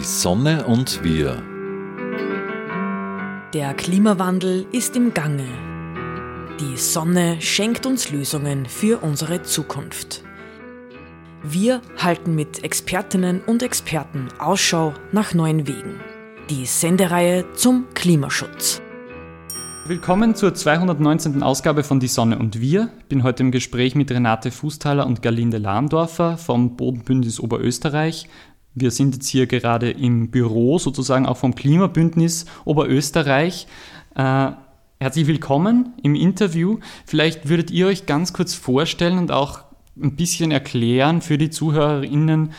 Die Sonne und wir. Der Klimawandel ist im Gange. Die Sonne schenkt uns Lösungen für unsere Zukunft. Wir halten mit Expertinnen und Experten Ausschau nach neuen Wegen. Die Sendereihe zum Klimaschutz. Willkommen zur 219. Ausgabe von Die Sonne und wir. Ich bin heute im Gespräch mit Renate Fußthaler und Gerlinde Lahndorfer vom Bodenbündnis Oberösterreich. Wir sind jetzt hier gerade im Büro sozusagen auch vom Klimabündnis Oberösterreich. Äh, herzlich willkommen im Interview. Vielleicht würdet ihr euch ganz kurz vorstellen und auch ein bisschen erklären für die ZuhörerInnen,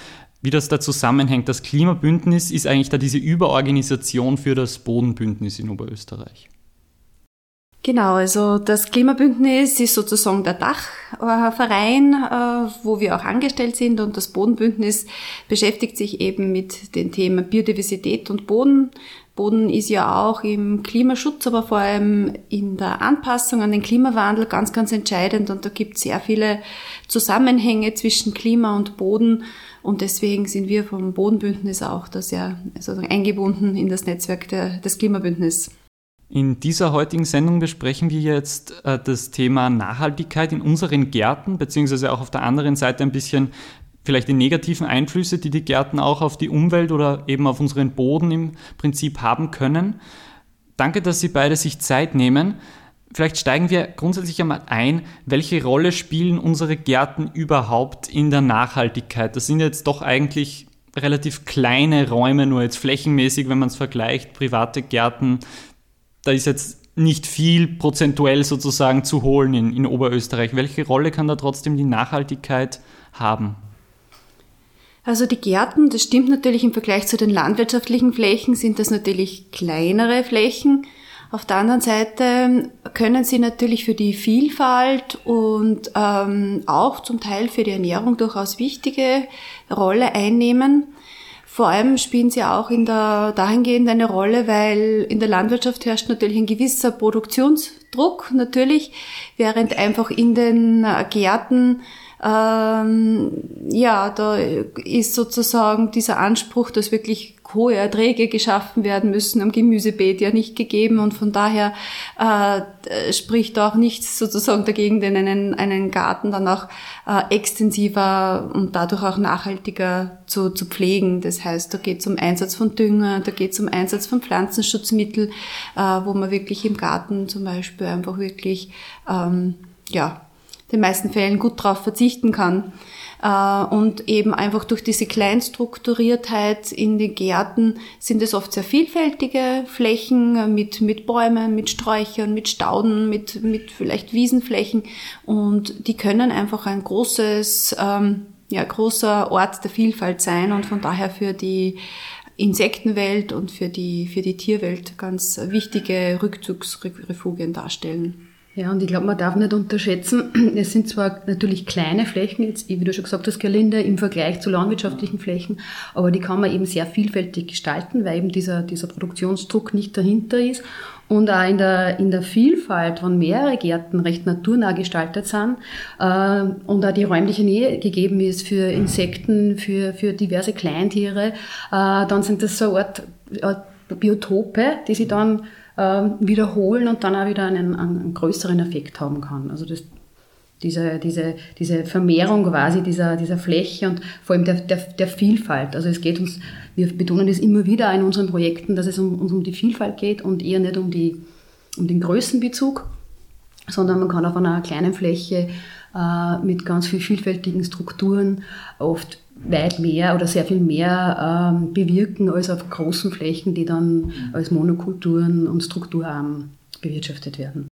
wie das da zusammenhängt. Das Klimabündnis ist eigentlich da diese Überorganisation für das Bodenbündnis in Oberösterreich. Genau, also das Klimabündnis ist sozusagen der Dachverein, äh, wo wir auch angestellt sind und das Bodenbündnis beschäftigt sich eben mit den Themen Biodiversität und Boden. Boden ist ja auch im Klimaschutz, aber vor allem in der Anpassung an den Klimawandel ganz, ganz entscheidend und da gibt es sehr viele Zusammenhänge zwischen Klima und Boden und deswegen sind wir vom Bodenbündnis auch da sehr also eingebunden in das Netzwerk der, des Klimabündnisses. In dieser heutigen Sendung besprechen wir jetzt äh, das Thema Nachhaltigkeit in unseren Gärten, beziehungsweise auch auf der anderen Seite ein bisschen vielleicht die negativen Einflüsse, die die Gärten auch auf die Umwelt oder eben auf unseren Boden im Prinzip haben können. Danke, dass Sie beide sich Zeit nehmen. Vielleicht steigen wir grundsätzlich einmal ein, welche Rolle spielen unsere Gärten überhaupt in der Nachhaltigkeit? Das sind jetzt doch eigentlich relativ kleine Räume, nur jetzt flächenmäßig, wenn man es vergleicht, private Gärten da ist jetzt nicht viel prozentuell sozusagen zu holen in, in Oberösterreich. Welche Rolle kann da trotzdem die Nachhaltigkeit haben? Also die Gärten, das stimmt natürlich im Vergleich zu den landwirtschaftlichen Flächen, sind das natürlich kleinere Flächen. Auf der anderen Seite können sie natürlich für die Vielfalt und ähm, auch zum Teil für die Ernährung durchaus wichtige Rolle einnehmen. Vor allem spielen sie auch in der, dahingehend eine Rolle, weil in der Landwirtschaft herrscht natürlich ein gewisser Produktionsdruck natürlich, während einfach in den Gärten ähm, ja, da ist sozusagen dieser Anspruch, dass wirklich hohe Erträge geschaffen werden müssen am Gemüsebeet ja nicht gegeben und von daher äh, spricht auch nichts sozusagen dagegen, den einen, einen Garten dann auch äh, extensiver und dadurch auch nachhaltiger zu, zu pflegen. Das heißt, da geht es um Einsatz von Dünger, da geht es um Einsatz von Pflanzenschutzmittel, äh, wo man wirklich im Garten zum Beispiel einfach wirklich ähm, ja den meisten Fällen gut darauf verzichten kann. Äh, und eben einfach durch diese Kleinstrukturiertheit in den Gärten sind es oft sehr vielfältige Flächen mit, mit Bäumen, mit Sträuchern, mit Stauden, mit, mit vielleicht Wiesenflächen. Und die können einfach ein großes, ähm, ja, großer Ort der Vielfalt sein und von daher für die Insektenwelt und für die, für die Tierwelt ganz wichtige Rückzugsrefugien darstellen. Ja, und ich glaube, man darf nicht unterschätzen, es sind zwar natürlich kleine Flächen, jetzt, wie du schon gesagt hast, Gerlinde, im Vergleich zu landwirtschaftlichen Flächen, aber die kann man eben sehr vielfältig gestalten, weil eben dieser, dieser Produktionsdruck nicht dahinter ist. Und auch in der, in der Vielfalt, wenn mehrere Gärten recht naturnah gestaltet sind äh, und auch die räumliche Nähe gegeben ist für Insekten, für, für diverse Kleintiere, äh, dann sind das so eine Art, Art Biotope, die sie dann ähm, wiederholen und dann auch wieder einen, einen größeren Effekt haben kann. Also das, diese, diese, diese Vermehrung quasi dieser, dieser Fläche und vor allem der, der, der Vielfalt. Also es geht uns, wir betonen das immer wieder in unseren Projekten, dass es um, uns um die Vielfalt geht und eher nicht um, die, um den Größenbezug, sondern man kann auf einer kleinen Fläche äh, mit ganz viel vielfältigen Strukturen oft weit mehr oder sehr viel mehr ähm, bewirken als auf großen Flächen, die dann als Monokulturen und strukturarm bewirtschaftet werden.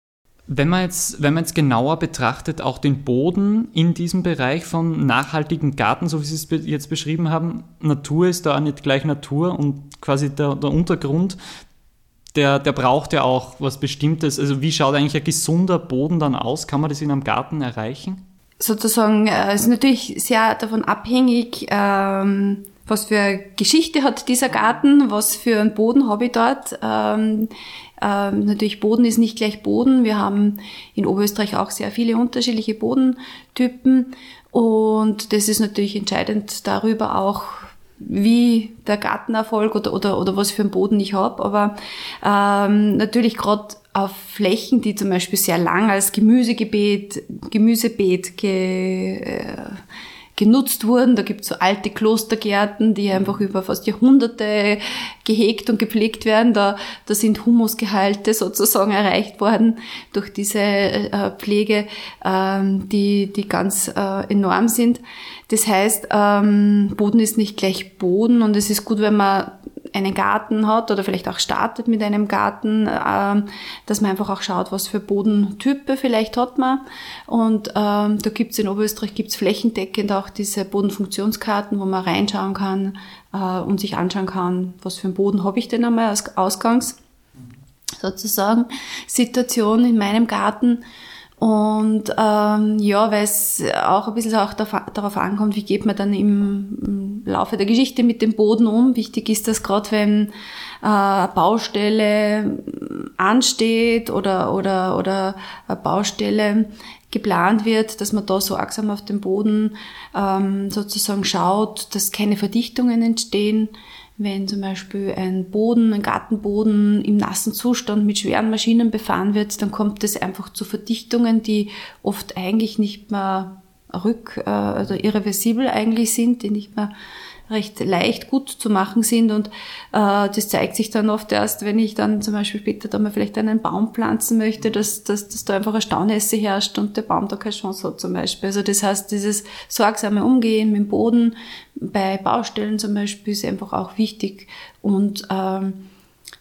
Wenn man, jetzt, wenn man jetzt genauer betrachtet, auch den Boden in diesem Bereich von nachhaltigen Garten, so wie Sie es jetzt beschrieben haben, Natur ist da nicht gleich Natur und quasi der, der Untergrund, der, der braucht ja auch was Bestimmtes. Also wie schaut eigentlich ein gesunder Boden dann aus? Kann man das in einem Garten erreichen? Sozusagen, äh, ist natürlich sehr davon abhängig, ähm, was für Geschichte hat dieser Garten, was für einen Boden habe ich dort. Ähm, ähm, natürlich Boden ist nicht gleich Boden. Wir haben in Oberösterreich auch sehr viele unterschiedliche Bodentypen und das ist natürlich entscheidend darüber auch, wie der Gartenerfolg oder, oder, oder was für einen Boden ich habe. Aber ähm, natürlich gerade auf Flächen, die zum Beispiel sehr lang als Gemüsegebiet, Gemüsebeet ge, äh, genutzt wurden. Da gibt es so alte Klostergärten, die einfach über fast Jahrhunderte gehegt und gepflegt werden. Da, da sind Humusgehalte sozusagen erreicht worden durch diese äh, Pflege, ähm, die, die ganz äh, enorm sind. Das heißt, ähm, Boden ist nicht gleich Boden und es ist gut, wenn man einen Garten hat oder vielleicht auch startet mit einem Garten, ähm, dass man einfach auch schaut, was für Bodentype vielleicht hat man. Und ähm, da gibt's in Oberösterreich gibt's flächendeckend auch diese Bodenfunktionskarten, wo man reinschauen kann äh, und sich anschauen kann, was für einen Boden habe ich denn einmal als Ausgangs sozusagen Situation in meinem Garten. Und ähm, ja, weil es auch ein bisschen auch darauf ankommt, wie geht man dann im, Laufe der Geschichte mit dem Boden um. Wichtig ist das gerade, wenn äh, Baustelle ansteht oder, oder, oder Baustelle geplant wird, dass man da so sorgsam auf dem Boden ähm, sozusagen schaut, dass keine Verdichtungen entstehen wenn zum Beispiel ein Boden, ein Gartenboden im nassen Zustand mit schweren Maschinen befahren wird, dann kommt es einfach zu Verdichtungen, die oft eigentlich nicht mehr rück, äh, also irreversibel eigentlich sind, die nicht mehr recht leicht gut zu machen sind und äh, das zeigt sich dann oft erst, wenn ich dann zum Beispiel später da mal vielleicht einen Baum pflanzen möchte, dass, dass, dass da einfach eine Staunässe herrscht und der Baum da keine Chance hat zum Beispiel. Also das heißt, dieses sorgsame Umgehen mit dem Boden bei Baustellen zum Beispiel ist einfach auch wichtig und ähm,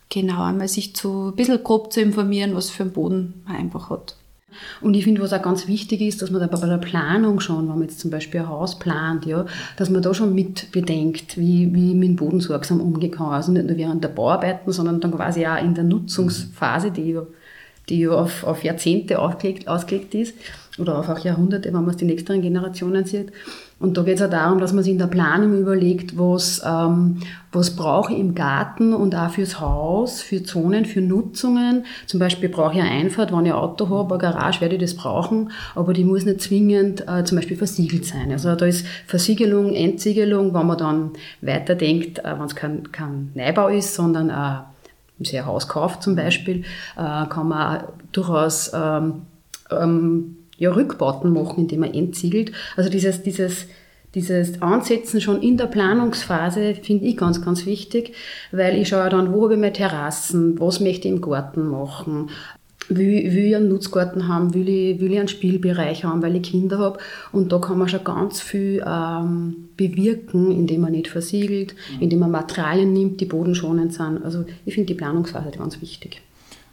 genau einmal sich zu ein bisschen grob zu informieren, was für einen Boden man einfach hat. Und ich finde, was auch ganz wichtig ist, dass man da bei der Planung schon, wenn man jetzt zum Beispiel ein Haus plant, ja, dass man da schon mit bedenkt, wie, wie mit dem Boden sorgsam umgehen kann. Also nicht nur während der Bauarbeiten, sondern dann quasi auch in der Nutzungsphase, die ja, die ja auf, auf Jahrzehnte ausgelegt, ausgelegt ist oder auf auch Jahrhunderte, wenn man es die nächsten Generationen sieht. Und da geht es auch darum, dass man sich in der Planung überlegt, was, ähm, was brauche ich im Garten und auch fürs Haus, für Zonen, für Nutzungen. Zum Beispiel brauche ich eine Einfahrt, wenn ich ein Auto habe, eine Garage, werde ich das brauchen, aber die muss nicht zwingend äh, zum Beispiel versiegelt sein. Also da ist Versiegelung, Entsiegelung, wenn man dann weiterdenkt, äh, wenn es kein, kein Neubau ist, sondern äh, sehr Hauskauf zum Beispiel, äh, kann man durchaus ähm, ähm, ja, Rückbauten machen, indem man entsiegelt. Also dieses, dieses, dieses Ansetzen schon in der Planungsphase finde ich ganz, ganz wichtig, weil ich schaue dann, wo habe ich meine Terrassen, was möchte ich im Garten machen, will, will ich einen Nutzgarten haben, will ich, will ich einen Spielbereich haben, weil ich Kinder habe. Und da kann man schon ganz viel ähm, bewirken, indem man nicht versiegelt, mhm. indem man Materialien nimmt, die bodenschonend sind. Also ich finde die Planungsphase ganz wichtig.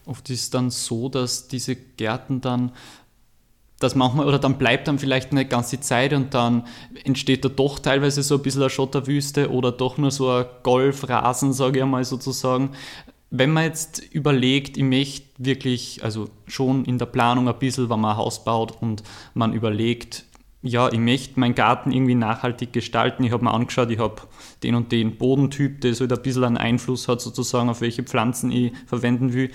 Oft ist es dann so, dass diese Gärten dann dass manchmal, oder dann bleibt dann vielleicht eine ganze Zeit und dann entsteht da doch teilweise so ein bisschen eine Schotterwüste oder doch nur so ein Golfrasen, sage ich einmal sozusagen. Wenn man jetzt überlegt, ich möchte wirklich, also schon in der Planung ein bisschen, wenn man ein Haus baut und man überlegt, ja, ich möchte meinen Garten irgendwie nachhaltig gestalten. Ich habe mir angeschaut, ich habe den und den Bodentyp, der so ein bisschen einen Einfluss hat, sozusagen, auf welche Pflanzen ich verwenden will.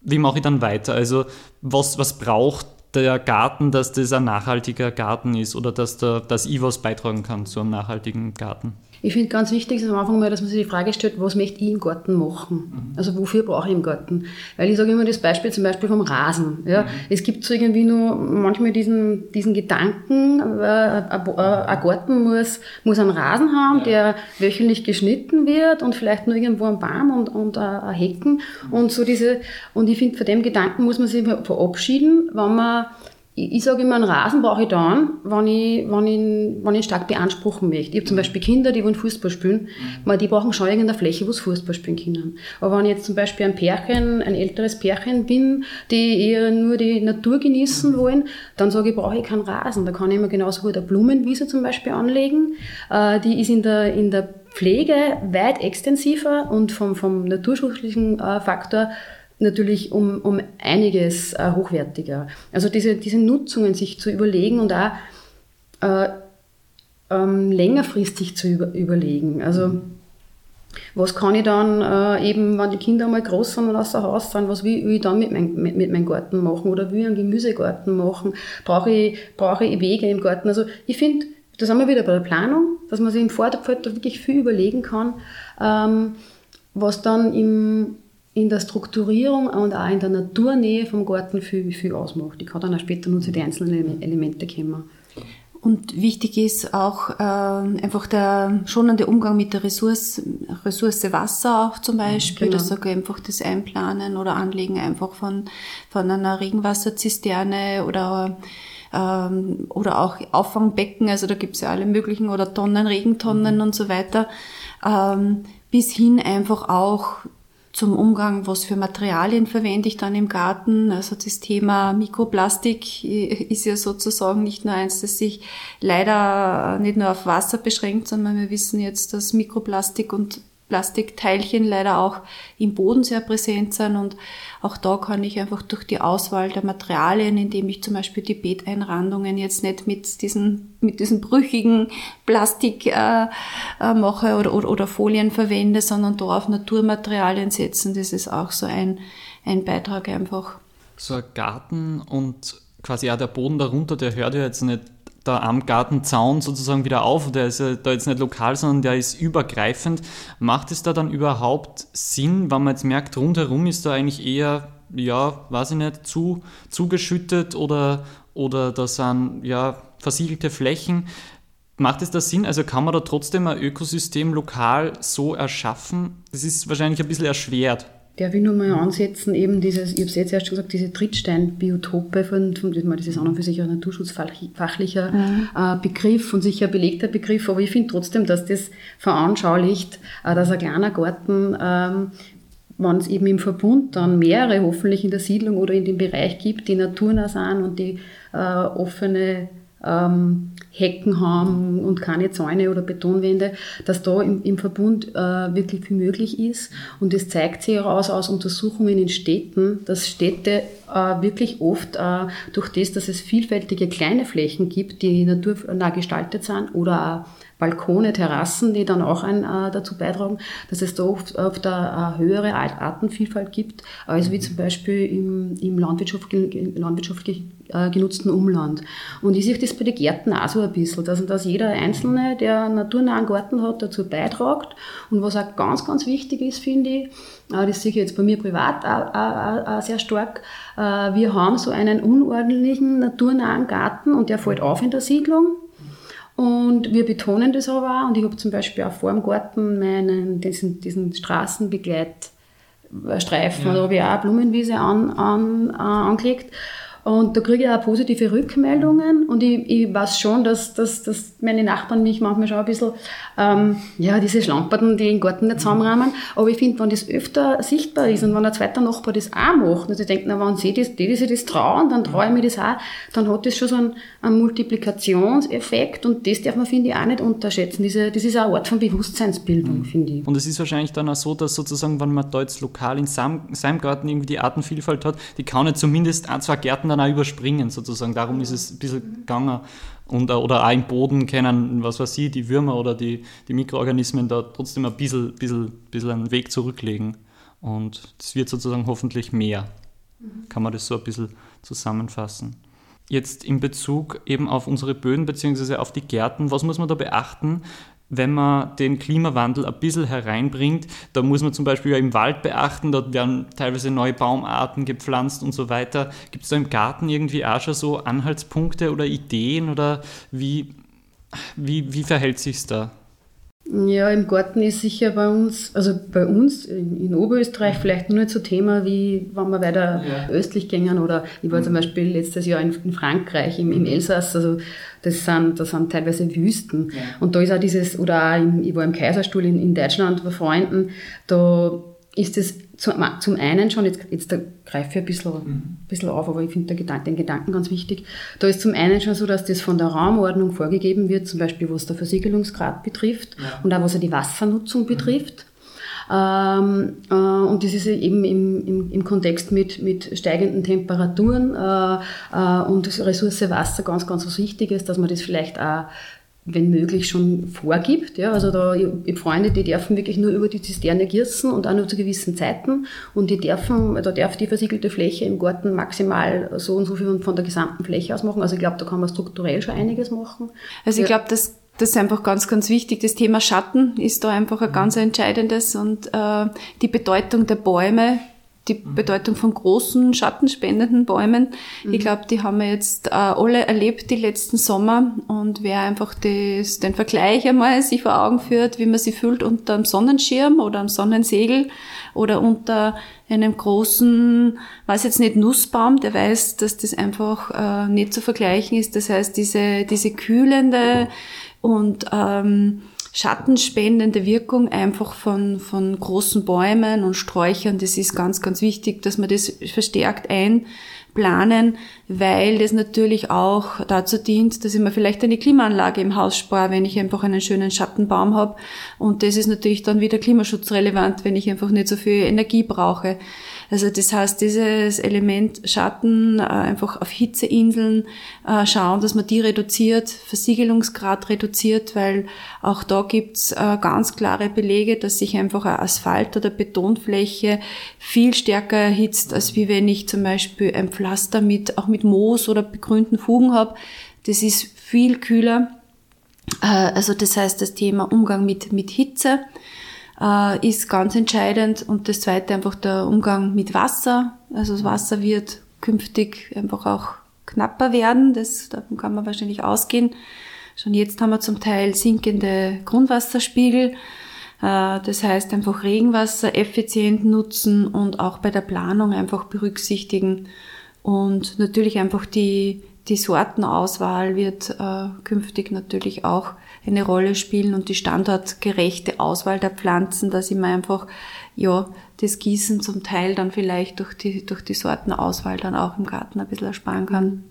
Wie mache ich dann weiter? Also, was, was braucht der Garten, dass das ein nachhaltiger Garten ist oder dass, der, dass ich was beitragen kann zu einem nachhaltigen Garten? Ich finde ganz wichtig ist am Anfang mal, dass man sich die Frage stellt, was möchte ich im Garten machen? Mhm. Also wofür brauche ich im Garten? Weil ich sage immer das Beispiel zum Beispiel vom Rasen. Ja? Mhm. Es gibt so irgendwie nur manchmal diesen, diesen Gedanken, äh, ein Garten muss, muss einen Rasen haben, ja. der wöchentlich geschnitten wird und vielleicht nur irgendwo ein Baum und, und ein Hecken mhm. und so diese, und ich finde, von dem Gedanken muss man sich verabschieden, wenn man ich, ich sage immer, einen Rasen brauche ich dann, wenn ich, wenn ich, wenn ich ihn stark beanspruchen möchte. Ich habe zum Beispiel Kinder, die wollen Fußball spielen, mhm. die brauchen schon irgendeine Fläche, wo sie Fußball spielen können. Aber wenn ich jetzt zum Beispiel ein Pärchen, ein älteres Pärchen bin, die eher nur die Natur genießen mhm. wollen, dann sage ich, brauche ich keinen Rasen. Da kann ich mir genauso gut eine Blumenwiese zum Beispiel anlegen. Äh, die ist in der, in der Pflege weit extensiver und vom, vom naturschutzlichen äh, Faktor natürlich um, um einiges äh, hochwertiger. Also diese, diese Nutzungen sich zu überlegen und auch äh, ähm, längerfristig zu über, überlegen. Also was kann ich dann äh, eben, wenn die Kinder mal groß sind und außer Haus sind, was will, will ich dann mit, mein, mit, mit meinem Garten machen oder will ich einen Gemüsegarten machen? Brauche ich, brauche ich Wege im Garten? Also ich finde, da sind wir wieder bei der Planung, dass man sich im Vorderfeld wirklich viel überlegen kann, ähm, was dann im, in der Strukturierung und auch in der Naturnähe vom Garten viel, viel ausmacht. Ich kann dann auch später nur zu den einzelnen Elemente kommen. Und wichtig ist auch äh, einfach der schonende Umgang mit der Ressource, Ressource Wasser auch zum Beispiel. Genau. Also einfach das Einplanen oder Anlegen einfach von, von einer Regenwasserzisterne oder ähm, oder auch Auffangbecken, also da gibt's ja alle möglichen, oder Tonnen, Regentonnen mhm. und so weiter, ähm, bis hin einfach auch zum Umgang, was für Materialien verwende ich dann im Garten. Also das Thema Mikroplastik ist ja sozusagen nicht nur eins, das sich leider nicht nur auf Wasser beschränkt, sondern wir wissen jetzt, dass Mikroplastik und Plastikteilchen leider auch im Boden sehr präsent sind und auch da kann ich einfach durch die Auswahl der Materialien, indem ich zum Beispiel die Beeteinrandungen jetzt nicht mit diesen, mit diesen brüchigen Plastik äh, äh, mache oder, oder, oder Folien verwende, sondern da auf Naturmaterialien setzen, das ist auch so ein, ein Beitrag einfach. So ein Garten und quasi auch der Boden darunter, der hört ja jetzt nicht da am Gartenzaun sozusagen wieder auf. Der ist ja da jetzt nicht lokal, sondern der ist übergreifend. Macht es da dann überhaupt Sinn, wenn man jetzt merkt, rundherum ist da eigentlich eher, ja, weiß ich nicht, zu, zugeschüttet oder, oder da sind ja versiegelte Flächen? Macht es da Sinn? Also kann man da trotzdem ein Ökosystem lokal so erschaffen? Das ist wahrscheinlich ein bisschen erschwert. Darf ich nur mal ansetzen, eben dieses, ich habe es jetzt erst schon gesagt, diese Trittsteinbiotope, von, von, das ist an und für sich ein naturschutzfachlicher mhm. äh, Begriff und sicher belegter Begriff, aber ich finde trotzdem, dass das veranschaulicht, äh, dass ein kleiner Garten, ähm, wenn es eben im Verbund dann mehrere hoffentlich in der Siedlung oder in dem Bereich gibt, die naturnah sind und die äh, offene ähm, Hecken haben und keine Zäune oder Betonwände, dass da im, im Verbund äh, wirklich viel möglich ist. Und es zeigt sich heraus aus Untersuchungen in Städten, dass Städte äh, wirklich oft äh, durch das, dass es vielfältige kleine Flächen gibt, die naturnah gestaltet sind oder auch Balkone, Terrassen, die dann auch ein, äh, dazu beitragen, dass es da oft, oft eine, höhere Artenvielfalt gibt, als wie zum Beispiel im, im landwirtschaftlich, landwirtschaftlich äh, genutzten Umland. Und ich sehe das bei den Gärten auch so ein bisschen, dass, dass jeder Einzelne, der einen naturnahen Garten hat, dazu beitragt. Und was auch ganz, ganz wichtig ist, finde ich, äh, das sehe ich jetzt bei mir privat auch, auch, auch sehr stark, äh, wir haben so einen unordentlichen, naturnahen Garten und der fällt auf in der Siedlung. Und wir betonen das aber auch. Und ich habe zum Beispiel auch vor dem Garten meinen, diesen, diesen Straßenbegleitstreifen, ja. da habe ich auch eine Blumenwiese an, an, äh, angelegt. Und da kriege ich auch positive Rückmeldungen und ich, ich weiß schon, dass, dass, dass meine Nachbarn mich manchmal schon ein bisschen, ähm, ja, diese Schlamperten, die im Garten nicht zusammenrahmen. Aber ich finde, wenn das öfter sichtbar ist und wenn ein zweiter Nachbar das auch macht, also ich denke, na, wenn sie das, die, die sich das trauen, dann traue ich mir das auch, dann hat das schon so einen, einen Multiplikationseffekt und das darf man, finde ich, auch nicht unterschätzen. Diese, das ist auch eine Art von Bewusstseinsbildung, mhm. finde ich. Und es ist wahrscheinlich dann auch so, dass sozusagen, wenn man da jetzt lokal in seinem Garten irgendwie die Artenvielfalt hat, die kann nicht zumindest ein, zwei Gärten dann auch überspringen sozusagen. Darum ist es ein bisschen gegangen. Und, äh, oder auch im Boden können, was weiß ich, die Würmer oder die, die Mikroorganismen da trotzdem ein bisschen, bisschen, bisschen einen Weg zurücklegen. Und das wird sozusagen hoffentlich mehr. Kann man das so ein bisschen zusammenfassen. Jetzt in Bezug eben auf unsere Böden bzw. auf die Gärten, was muss man da beachten, wenn man den Klimawandel ein bisschen hereinbringt. Da muss man zum Beispiel im Wald beachten, dort werden teilweise neue Baumarten gepflanzt und so weiter. Gibt es da im Garten irgendwie auch schon so Anhaltspunkte oder Ideen oder wie, wie, wie verhält sich da? Ja, im Garten ist sicher bei uns, also bei uns in, Oberösterreich vielleicht nur so Thema, wie wenn wir weiter ja. östlich gehen oder ich war mhm. zum Beispiel letztes Jahr in, in Frankreich, im, im, Elsass, also das sind, das sind teilweise Wüsten. Ja. Und da ist auch dieses, oder auch im, ich war im Kaiserstuhl in, in Deutschland bei Freunden, da ist es zum einen schon, jetzt, jetzt greife ich ein bisschen, mhm. bisschen auf, aber ich finde den Gedanken ganz wichtig. Da ist zum einen schon so, dass das von der Raumordnung vorgegeben wird, zum Beispiel was der Versiegelungsgrad betrifft ja. und auch was die Wassernutzung mhm. betrifft. Ähm, äh, und das ist eben im, im, im Kontext mit, mit steigenden Temperaturen äh, äh, und Ressource Wasser ganz, ganz was Wichtiges, dass man das vielleicht auch wenn möglich, schon vorgibt. Ja, also da, ich habe Freunde, die dürfen wirklich nur über die Zisterne gießen und auch nur zu gewissen Zeiten. Und die dürfen, da darf die versiegelte Fläche im Garten maximal so und so viel von der gesamten Fläche aus machen. Also ich glaube, da kann man strukturell schon einiges machen. Also ich glaube, das das ist einfach ganz, ganz wichtig. Das Thema Schatten ist da einfach ein ganz entscheidendes und äh, die Bedeutung der Bäume die mhm. Bedeutung von großen schattenspendenden Bäumen. Mhm. Ich glaube, die haben wir jetzt äh, alle erlebt die letzten Sommer und wer einfach das, den Vergleich einmal sich vor Augen führt, wie man sie fühlt unter einem Sonnenschirm oder einem Sonnensegel oder unter einem großen, weiß jetzt nicht, Nussbaum, der weiß, dass das einfach äh, nicht zu vergleichen ist. Das heißt, diese, diese kühlende und ähm, schattenspendende Wirkung einfach von, von großen Bäumen und Sträuchern. Das ist ganz, ganz wichtig, dass man das verstärkt einplanen, weil das natürlich auch dazu dient, dass ich mir vielleicht eine Klimaanlage im Haus spare, wenn ich einfach einen schönen Schattenbaum habe. Und das ist natürlich dann wieder klimaschutzrelevant, wenn ich einfach nicht so viel Energie brauche. Also das heißt, dieses Element Schatten, äh, einfach auf Hitzeinseln äh, schauen, dass man die reduziert, Versiegelungsgrad reduziert, weil auch da gibt's äh, ganz klare Belege, dass sich einfach eine Asphalt- oder Betonfläche viel stärker erhitzt, als wie wenn ich zum Beispiel ein Pflaster mit, auch mit Moos oder begrünten Fugen habe. Das ist viel kühler. Also das heißt, das Thema Umgang mit, mit Hitze äh, ist ganz entscheidend. Und das zweite einfach der Umgang mit Wasser. Also das Wasser wird künftig einfach auch knapper werden. Das, davon kann man wahrscheinlich ausgehen. Schon jetzt haben wir zum Teil sinkende Grundwasserspiegel. Äh, das heißt einfach Regenwasser effizient nutzen und auch bei der Planung einfach berücksichtigen. Und natürlich einfach die, die Sortenauswahl wird äh, künftig natürlich auch eine Rolle spielen und die standortgerechte Auswahl der Pflanzen, dass ich mir einfach, ja, das Gießen zum Teil dann vielleicht durch die, durch die Sortenauswahl dann auch im Garten ein bisschen ersparen kann.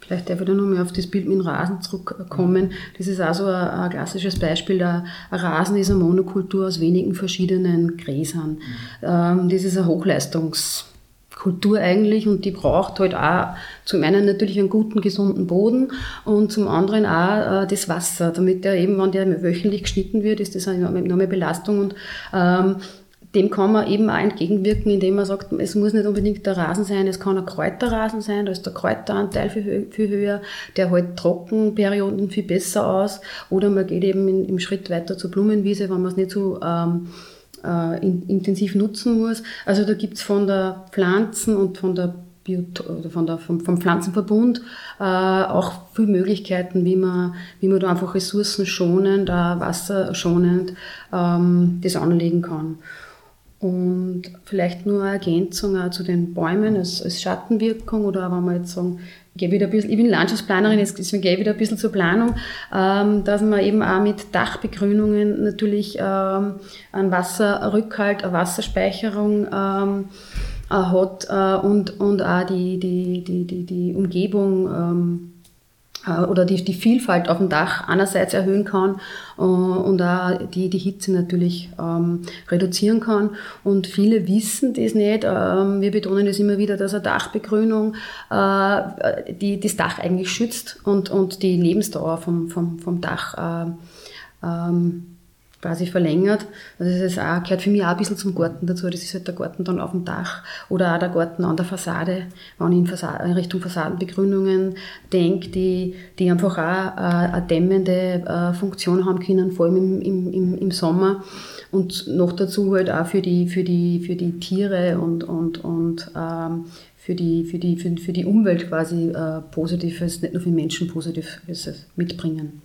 Vielleicht darf ich da nochmal auf das Bild mit dem Rasen zurückkommen. Das ist also ein, ein klassisches Beispiel. Der Rasen ist eine Monokultur aus wenigen verschiedenen Gräsern. Ähm, das ist ein Hochleistungs- Kultur eigentlich und die braucht halt auch zum einen natürlich einen guten, gesunden Boden und zum anderen auch äh, das Wasser, damit der eben, wenn der wöchentlich geschnitten wird, ist das eine enorme Belastung und ähm, dem kann man eben auch entgegenwirken, indem man sagt, es muss nicht unbedingt der Rasen sein, es kann ein Kräuterrasen sein, da ist der Kräuteranteil viel, viel höher, der hält Trockenperioden viel besser aus oder man geht eben in, im Schritt weiter zur Blumenwiese, wenn man es nicht so ähm, äh, in, intensiv nutzen muss. Also da gibt es von der Pflanzen und von der von der, vom, vom Pflanzenverbund äh, auch viele Möglichkeiten, wie man, wie man da einfach ressourcenschonend, äh, wasserschonend ähm, das anlegen kann. Und vielleicht nur eine Ergänzung auch zu den Bäumen als, als Schattenwirkung oder wenn wir jetzt sagen, gehe wieder ein bisschen, ich bin Landschaftsplanerin, deswegen gehe ich wieder ein bisschen zur Planung, ähm, dass man eben auch mit Dachbegrünungen natürlich ähm, einen Wasserrückhalt, eine Wasserspeicherung ähm, äh, hat äh, und, und auch die, die, die, die, die Umgebung ähm, äh, oder die, die Vielfalt auf dem Dach einerseits erhöhen kann äh, und auch die, die Hitze natürlich ähm, reduzieren kann. Und viele wissen das nicht. Ähm, wir betonen es immer wieder, dass eine Dachbegrünung äh, die, das Dach eigentlich schützt und, und die Lebensdauer vom, vom, vom Dach äh, ähm, quasi verlängert. Also das ist auch, gehört für mich auch ein bisschen zum Garten dazu. Das ist halt der Garten dann auf dem Dach oder auch der Garten an der Fassade, wenn ich in, Fassade, in Richtung Fassadenbegrünungen denke, die, die einfach auch äh, eine dämmende äh, Funktion haben können, vor allem im, im, im Sommer. Und noch dazu halt auch für die, für die, für die Tiere und, und, und ähm, für die, für, die, für, für die Umwelt quasi äh, Positives, nicht nur für Menschen Positives mitbringen.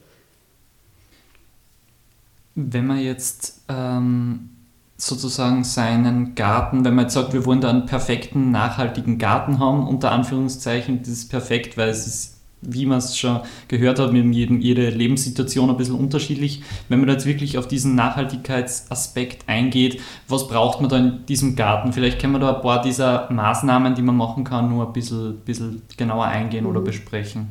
Wenn man jetzt ähm, sozusagen seinen Garten, wenn man jetzt sagt, wir wollen da einen perfekten, nachhaltigen Garten haben, unter Anführungszeichen, das ist perfekt, weil es ist wie man es schon gehört hat, mit jedem, jede Lebenssituation ein bisschen unterschiedlich. Wenn man jetzt wirklich auf diesen Nachhaltigkeitsaspekt eingeht, was braucht man da in diesem Garten? Vielleicht können wir da ein paar dieser Maßnahmen, die man machen kann, nur ein bisschen, bisschen genauer eingehen oder mhm. besprechen.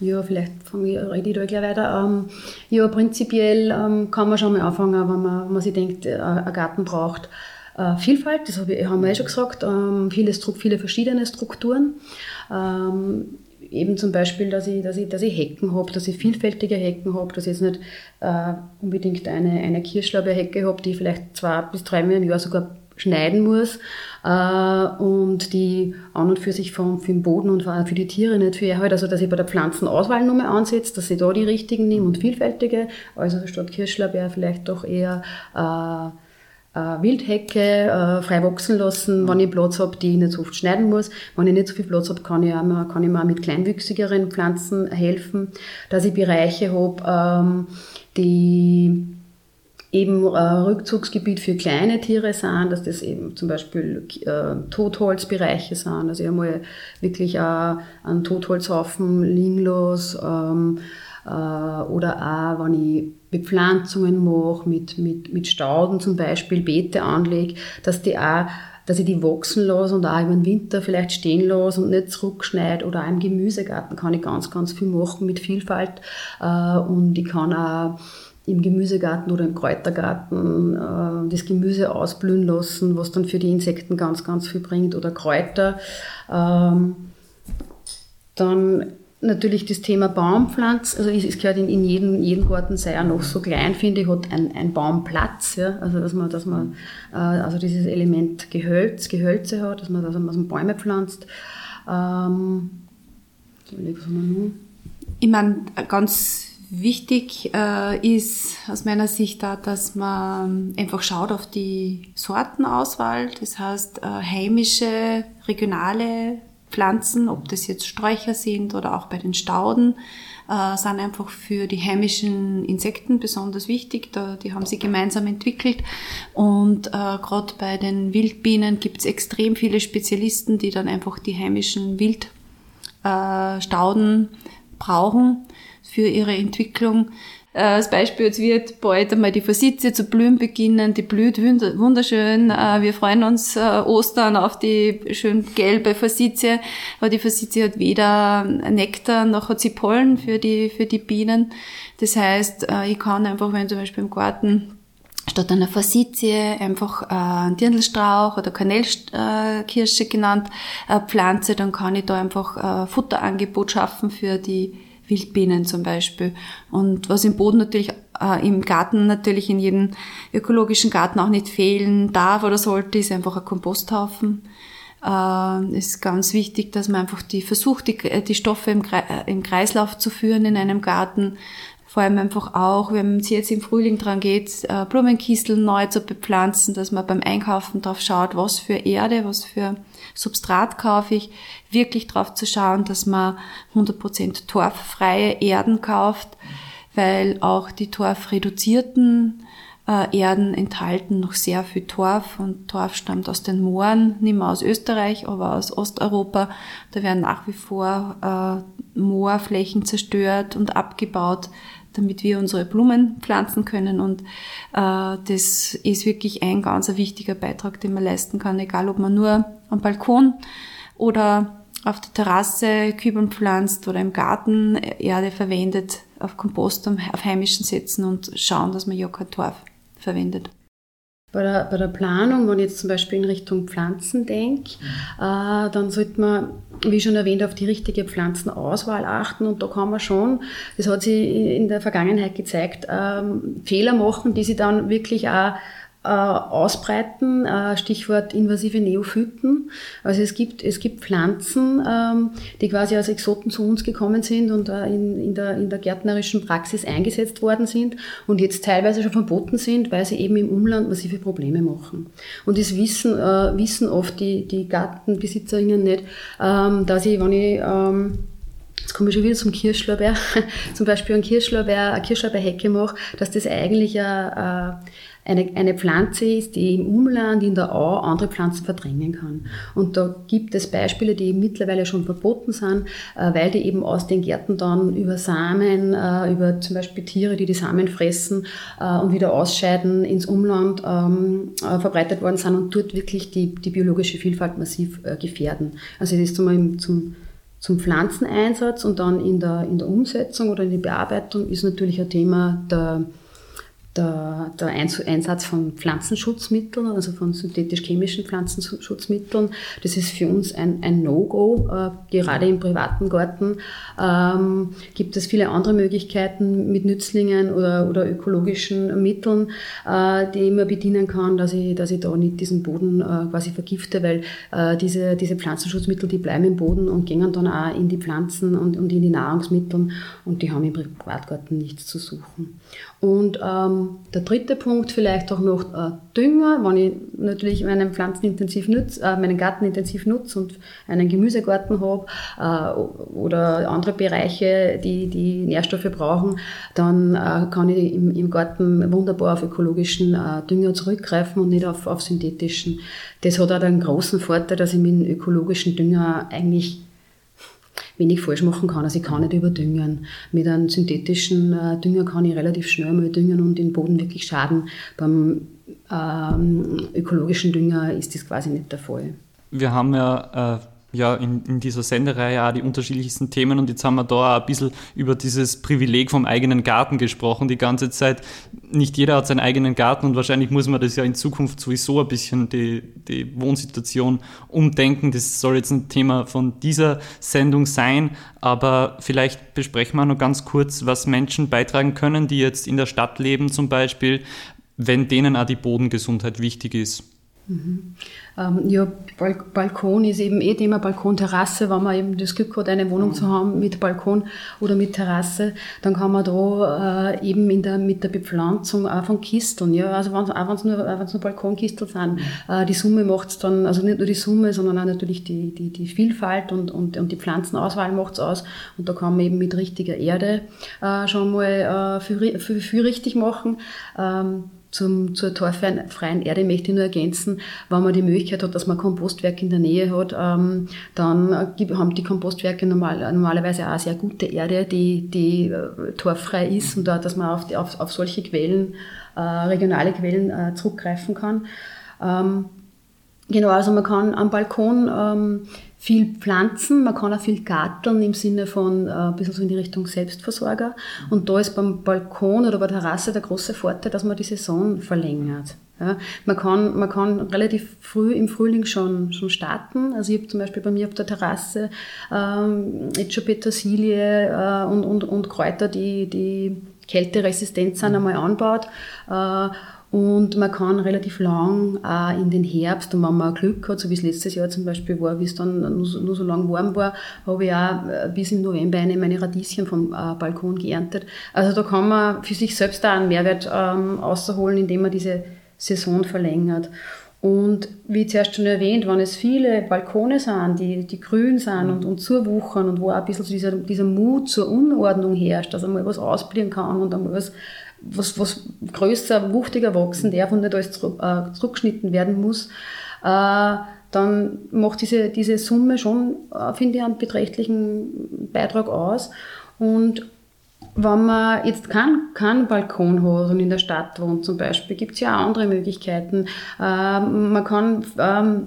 Ja, vielleicht rede ich da gleich weiter. Ähm, ja, prinzipiell ähm, kann man schon mal anfangen, wenn man, wenn man sich denkt, äh, ein Garten braucht äh, Vielfalt, das haben wir eh schon gesagt, ähm, viele, viele verschiedene Strukturen eben zum Beispiel, dass ich, dass ich, dass ich Hecken habe, dass ich vielfältige Hecken habe, dass ich jetzt nicht äh, unbedingt eine, eine Kirschlaubeerhecke habe, die ich vielleicht zwei bis drei Mal im Jahr sogar schneiden muss äh, und die an und für sich vom, für den Boden und für die Tiere nicht für halt, also dass ich bei der Pflanzenauswahl nochmal ansetze, dass ich da die richtigen nehme und vielfältige, also statt Kirschlaubeer vielleicht doch eher äh, äh, Wildhecke äh, frei wachsen lassen, wenn ich Platz habe, die ich nicht so oft schneiden muss. Wenn ich nicht so viel Platz habe, kann ich, auch mal, kann ich mir auch mit kleinwüchsigeren Pflanzen helfen, dass ich Bereiche habe, ähm, die eben äh, Rückzugsgebiet für kleine Tiere sind, dass das eben zum Beispiel äh, Totholzbereiche sind, also ich einmal wirklich auch einen Totholzhaufen liegen lasse, ähm, äh, oder auch, wenn ich Bepflanzungen mache, mit, mit, mit Stauden zum Beispiel, Beete anlege, dass die auch dass ich die wachsen lasse und auch den Winter vielleicht stehen lasse und nicht zurückschneide. Oder auch im Gemüsegarten kann ich ganz, ganz viel machen mit Vielfalt. Äh, und ich kann auch im Gemüsegarten oder im Kräutergarten äh, das Gemüse ausblühen lassen, was dann für die Insekten ganz, ganz viel bringt. Oder Kräuter. Ähm, dann natürlich das Thema Baumpflanz, also es, gehört in, in jedem, jedem Garten, sei er noch so klein, finde ich, hat ein, ein Baumplatz, ja, also dass man, dass man äh, also dieses Element Gehölz, Gehölze hat, dass man, dass man Bäume pflanzt. Ähm, was haben wir Ich meine, ganz wichtig äh, ist aus meiner Sicht da, dass man einfach schaut auf die Sortenauswahl, das heißt äh, heimische, regionale Pflanzen, ob das jetzt Sträucher sind oder auch bei den Stauden, äh, sind einfach für die heimischen Insekten besonders wichtig. Da, die haben sie gemeinsam entwickelt. Und äh, gerade bei den Wildbienen gibt es extrem viele Spezialisten, die dann einfach die heimischen Wildstauden äh, brauchen für ihre Entwicklung. Äh, als Beispiel, jetzt wird bald einmal die Forsythie zu blühen beginnen, die blüht wunderschön. Äh, wir freuen uns äh, Ostern auf die schön gelbe Forsythie, aber die Forsythie hat weder Nektar noch hat sie Pollen für die, für die Bienen. Das heißt, ich kann einfach, wenn zum Beispiel im Garten statt einer Forsythie einfach äh, einen Dirndlstrauch oder Kanellkirsche genannt äh, pflanze, dann kann ich da einfach äh, Futterangebot schaffen für die Wildbienen zum Beispiel. Und was im Boden natürlich, äh, im Garten natürlich in jedem ökologischen Garten auch nicht fehlen darf oder sollte, ist einfach ein Komposthaufen. Äh, ist ganz wichtig, dass man einfach die versucht, die, äh, die Stoffe äh, im Kreislauf zu führen in einem Garten. Vor allem einfach auch, wenn es jetzt im Frühling dran geht, äh, Blumenkistel neu zu bepflanzen, dass man beim Einkaufen drauf schaut, was für Erde, was für Substrat kaufe ich, wirklich darauf zu schauen, dass man 100% torffreie Erden kauft, weil auch die torfreduzierten äh, Erden enthalten noch sehr viel Torf und Torf stammt aus den Mooren, nicht mehr aus Österreich, aber aus Osteuropa. Da werden nach wie vor äh, Moorflächen zerstört und abgebaut, damit wir unsere Blumen pflanzen können. Und äh, das ist wirklich ein ganz wichtiger Beitrag, den man leisten kann, egal ob man nur am Balkon oder auf der Terrasse Kübeln pflanzt oder im Garten Erde verwendet, auf Kompost auf heimischen Sätzen und schauen, dass man ja kein Torf verwendet. Bei der, bei der Planung, wenn ich jetzt zum Beispiel in Richtung Pflanzen denke, äh, dann sollte man, wie schon erwähnt, auf die richtige Pflanzenauswahl achten. Und da kann man schon, das hat sich in der Vergangenheit gezeigt, ähm, Fehler machen, die sie dann wirklich auch ausbreiten. Äh, Stichwort invasive Neophyten. Also es gibt, es gibt Pflanzen, ähm, die quasi als Exoten zu uns gekommen sind und äh, in, in, der, in der gärtnerischen Praxis eingesetzt worden sind und jetzt teilweise schon verboten sind, weil sie eben im Umland massive Probleme machen. Und das wissen, äh, wissen oft die, die Gartenbesitzerinnen nicht, ähm, dass ich, wenn ich ähm, Jetzt komme ich schon wieder zum Kirschlorbeer, zum Beispiel ein Kirschlorbeer, eine Kirschlorbeerhecke mache, dass das eigentlich ein, eine, eine Pflanze ist, die im Umland, in der Au andere Pflanzen verdrängen kann. Und da gibt es Beispiele, die mittlerweile schon verboten sind, äh, weil die eben aus den Gärten dann über Samen, äh, über zum Beispiel Tiere, die die Samen fressen äh, und wieder ausscheiden, ins Umland ähm, verbreitet worden sind und dort wirklich die, die biologische Vielfalt massiv gefährden. Also das ist zum, zum zum Pflanzeneinsatz und dann in der, in der Umsetzung oder in der Bearbeitung ist natürlich ein Thema der der, der Einsatz von Pflanzenschutzmitteln, also von synthetisch-chemischen Pflanzenschutzmitteln, das ist für uns ein, ein No-Go. Äh, gerade im privaten Garten ähm, gibt es viele andere Möglichkeiten mit Nützlingen oder, oder ökologischen Mitteln, äh, die immer bedienen kann, dass ich, dass ich da nicht diesen Boden äh, quasi vergifte, weil äh, diese, diese Pflanzenschutzmittel, die bleiben im Boden und gehen dann auch in die Pflanzen und, und in die Nahrungsmittel und die haben im Privatgarten nichts zu suchen. Und ähm, der dritte Punkt vielleicht auch noch äh, Dünger, wenn ich natürlich meinen Pflanzen intensiv nutze, äh, meinen Garten intensiv nutze und einen Gemüsegarten habe äh, oder andere Bereiche, die, die Nährstoffe brauchen, dann äh, kann ich im, im, Garten wunderbar auf ökologischen äh, Dünger zurückgreifen und nicht auf, auf synthetischen. Das hat auch einen großen Vorteil, dass ich mit ökologischen Dünger eigentlich wenig falsch machen kann. Also ich kann nicht überdüngen. Mit einem synthetischen äh, Dünger kann ich relativ schnell mal düngen und den Boden wirklich schaden. Beim ähm, ökologischen Dünger ist das quasi nicht der Fall. Wir haben ja äh ja in, in dieser Sendereihe auch die unterschiedlichsten Themen und jetzt haben wir da ein bisschen über dieses Privileg vom eigenen Garten gesprochen die ganze Zeit. Nicht jeder hat seinen eigenen Garten und wahrscheinlich muss man das ja in Zukunft sowieso ein bisschen die, die Wohnsituation umdenken. Das soll jetzt ein Thema von dieser Sendung sein, aber vielleicht besprechen wir noch ganz kurz, was Menschen beitragen können, die jetzt in der Stadt leben zum Beispiel, wenn denen auch die Bodengesundheit wichtig ist. Mhm. Ähm, ja, Balkon ist eben eh Thema, Balkon, Terrasse, wenn man eben das Glück hat, eine Wohnung mhm. zu haben mit Balkon oder mit Terrasse, dann kann man da äh, eben in der, mit der Bepflanzung auch von Kisteln, ja, also wenn's, auch wenn es nur, wenn's nur Balkonkistel sind, mhm. äh, die Summe macht es dann, also nicht nur die Summe, sondern auch natürlich die, die, die Vielfalt und, und, und die Pflanzenauswahl macht es aus und da kann man eben mit richtiger Erde äh, schon mal äh, viel, viel, viel richtig machen. Ähm, zum, zur torfreien Erde möchte ich nur ergänzen, wenn man die Möglichkeit hat, dass man Kompostwerk in der Nähe hat, ähm, dann haben die Kompostwerke normal, normalerweise auch sehr gute Erde, die, die äh, torffrei ist und da, dass man auf, die, auf, auf solche Quellen, äh, regionale Quellen äh, zurückgreifen kann. Ähm, genau, also man kann am Balkon ähm, viel pflanzen, man kann auch viel garteln im Sinne von äh, ein bisschen so in die Richtung Selbstversorger. Und da ist beim Balkon oder bei der Terrasse der große Vorteil, dass man die Saison verlängert. Ja, man, kann, man kann relativ früh im Frühling schon, schon starten. Also ich habe zum Beispiel bei mir auf der Terrasse ähm, jetzt schon Petersilie äh, und, und, und Kräuter, die, die kälteresistent sind, einmal anbaut. Äh, und man kann relativ lang auch in den Herbst, und wenn man Glück hat, so wie es letztes Jahr zum Beispiel war, wie es dann nur so, nur so lang warm war, habe ich auch äh, bis im November eine meine Radieschen vom äh, Balkon geerntet. Also da kann man für sich selbst auch einen Mehrwert ähm, außerholen, indem man diese Saison verlängert. Und wie zuerst schon erwähnt, wenn es viele Balkone sind, die, die grün sind und, und zuwuchern und wo auch ein bisschen so dieser, dieser Mut zur Unordnung herrscht, dass einmal was ausblieben kann und einmal was was, was größer, wuchtiger wachsen darf und nicht alles zurück, äh, zurückgeschnitten werden muss, äh, dann macht diese, diese Summe schon, äh, finde ich, einen beträchtlichen Beitrag aus. Und wenn man jetzt keinen kein Balkon hat und in der Stadt wohnt zum Beispiel, gibt es ja auch andere Möglichkeiten. Ähm, man kann ähm,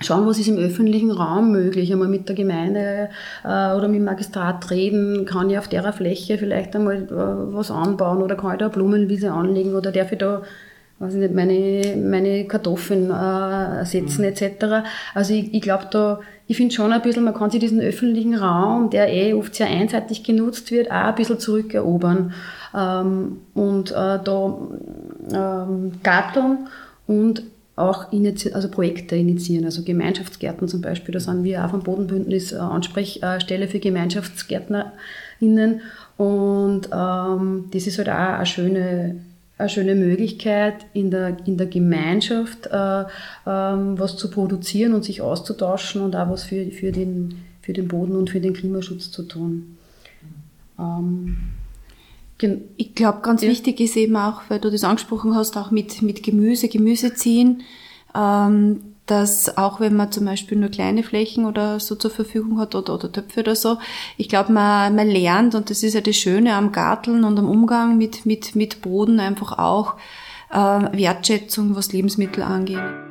schauen, was ist im öffentlichen Raum möglich, einmal mit der Gemeinde äh, oder mit dem Magistrat reden, kann ich auf der Fläche vielleicht einmal äh, was anbauen oder kann ich da eine Blumenwiese anlegen oder darf ich da weiß ich nicht, meine, meine Kartoffeln äh, setzen mhm. etc. Also ich, ich glaube da, ich finde schon ein bisschen, man kann sich diesen öffentlichen Raum, der eh oft sehr einseitig genutzt wird, auch ein bisschen zurückerobern ähm, und äh, da ähm, garteln und auch initi also Projekte initiieren, also Gemeinschaftsgärten zum Beispiel. Da sind wir auch vom Bodenbündnis äh, Ansprechstelle für GemeinschaftsgärtnerInnen. Und ähm, das ist halt auch eine schöne, eine schöne Möglichkeit, in der, in der Gemeinschaft äh, ähm, was zu produzieren und sich auszutauschen und auch was für, für, den, für den Boden und für den Klimaschutz zu tun. Ähm, ich glaube, ganz ja. wichtig ist eben auch, weil du das angesprochen hast, auch mit, mit Gemüse, Gemüse ziehen, ähm, dass auch wenn man zum Beispiel nur kleine Flächen oder so zur Verfügung hat oder, oder Töpfe oder so, ich glaube, man, man lernt, und das ist ja das Schöne am Garteln und am Umgang mit, mit, mit Boden einfach auch äh, Wertschätzung, was Lebensmittel angeht.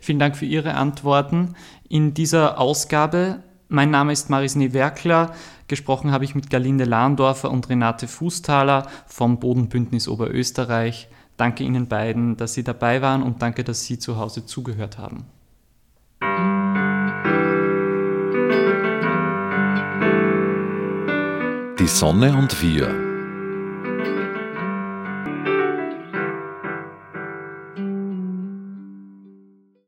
Vielen Dank für Ihre Antworten. In dieser Ausgabe, mein Name ist Marisne Werkler, gesprochen habe ich mit Galinde Lahndorfer und Renate Fußtaler vom Bodenbündnis Oberösterreich. Danke Ihnen beiden, dass Sie dabei waren und danke, dass Sie zu Hause zugehört haben. Die Sonne und wir